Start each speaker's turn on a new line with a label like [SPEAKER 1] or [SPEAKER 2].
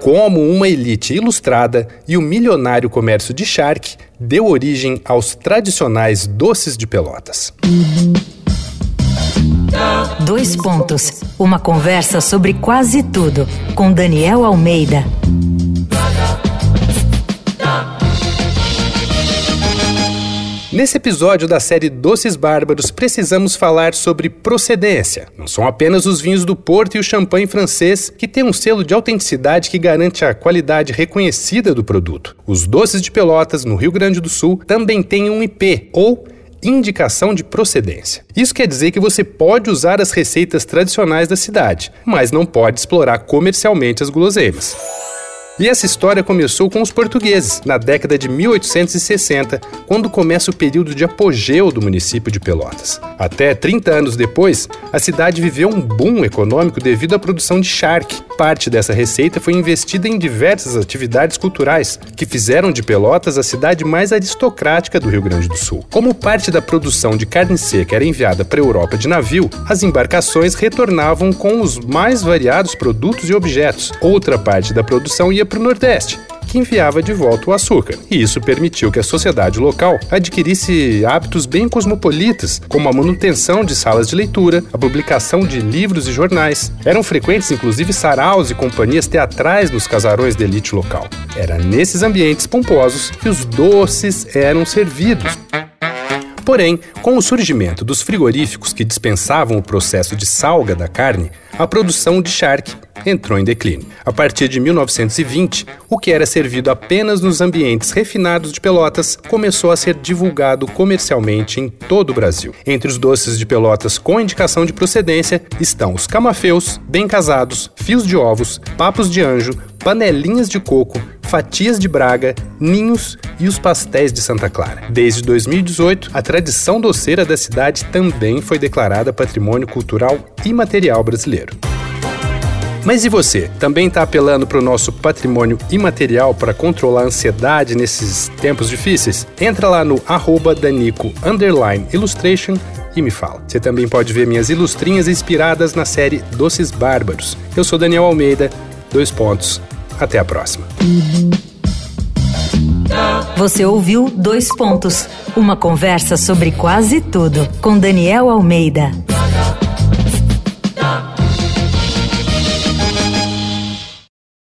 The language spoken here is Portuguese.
[SPEAKER 1] como uma elite ilustrada e o milionário comércio de charque deu origem aos tradicionais doces de pelotas.
[SPEAKER 2] Dois pontos. Uma conversa sobre quase tudo com Daniel Almeida.
[SPEAKER 1] Nesse episódio da série Doces Bárbaros, precisamos falar sobre procedência. Não são apenas os vinhos do Porto e o champanhe francês que têm um selo de autenticidade que garante a qualidade reconhecida do produto. Os doces de Pelotas, no Rio Grande do Sul, também têm um IP, ou indicação de procedência. Isso quer dizer que você pode usar as receitas tradicionais da cidade, mas não pode explorar comercialmente as guloseimas. E essa história começou com os portugueses, na década de 1860, quando começa o período de apogeu do município de Pelotas. Até 30 anos depois, a cidade viveu um boom econômico devido à produção de charque. Parte dessa receita foi investida em diversas atividades culturais, que fizeram de Pelotas a cidade mais aristocrática do Rio Grande do Sul. Como parte da produção de carne seca era enviada para a Europa de navio, as embarcações retornavam com os mais variados produtos e objetos. Outra parte da produção ia para o Nordeste, que enviava de volta o açúcar. E isso permitiu que a sociedade local adquirisse hábitos bem cosmopolitas, como a manutenção de salas de leitura, a publicação de livros e jornais. Eram frequentes, inclusive, saraus e companhias teatrais nos casarões de elite local. Era nesses ambientes pomposos que os doces eram servidos. Porém, com o surgimento dos frigoríficos que dispensavam o processo de salga da carne, a produção de charque entrou em declínio. A partir de 1920, o que era servido apenas nos ambientes refinados de Pelotas começou a ser divulgado comercialmente em todo o Brasil. Entre os doces de Pelotas com indicação de procedência estão os camafeus, bem casados, fios de ovos, papos de anjo, panelinhas de coco, fatias de Braga, ninhos e os pastéis de Santa Clara. Desde 2018, a tradição doceira da cidade também foi declarada Patrimônio Cultural Imaterial Brasileiro. Mas e você? Também está apelando para o nosso patrimônio imaterial para controlar a ansiedade nesses tempos difíceis? Entra lá no arroba Danico Illustration e me fala. Você também pode ver minhas ilustrinhas inspiradas na série Doces Bárbaros. Eu sou Daniel Almeida, dois pontos. Até a próxima.
[SPEAKER 2] Você ouviu Dois Pontos uma conversa sobre quase tudo com Daniel Almeida.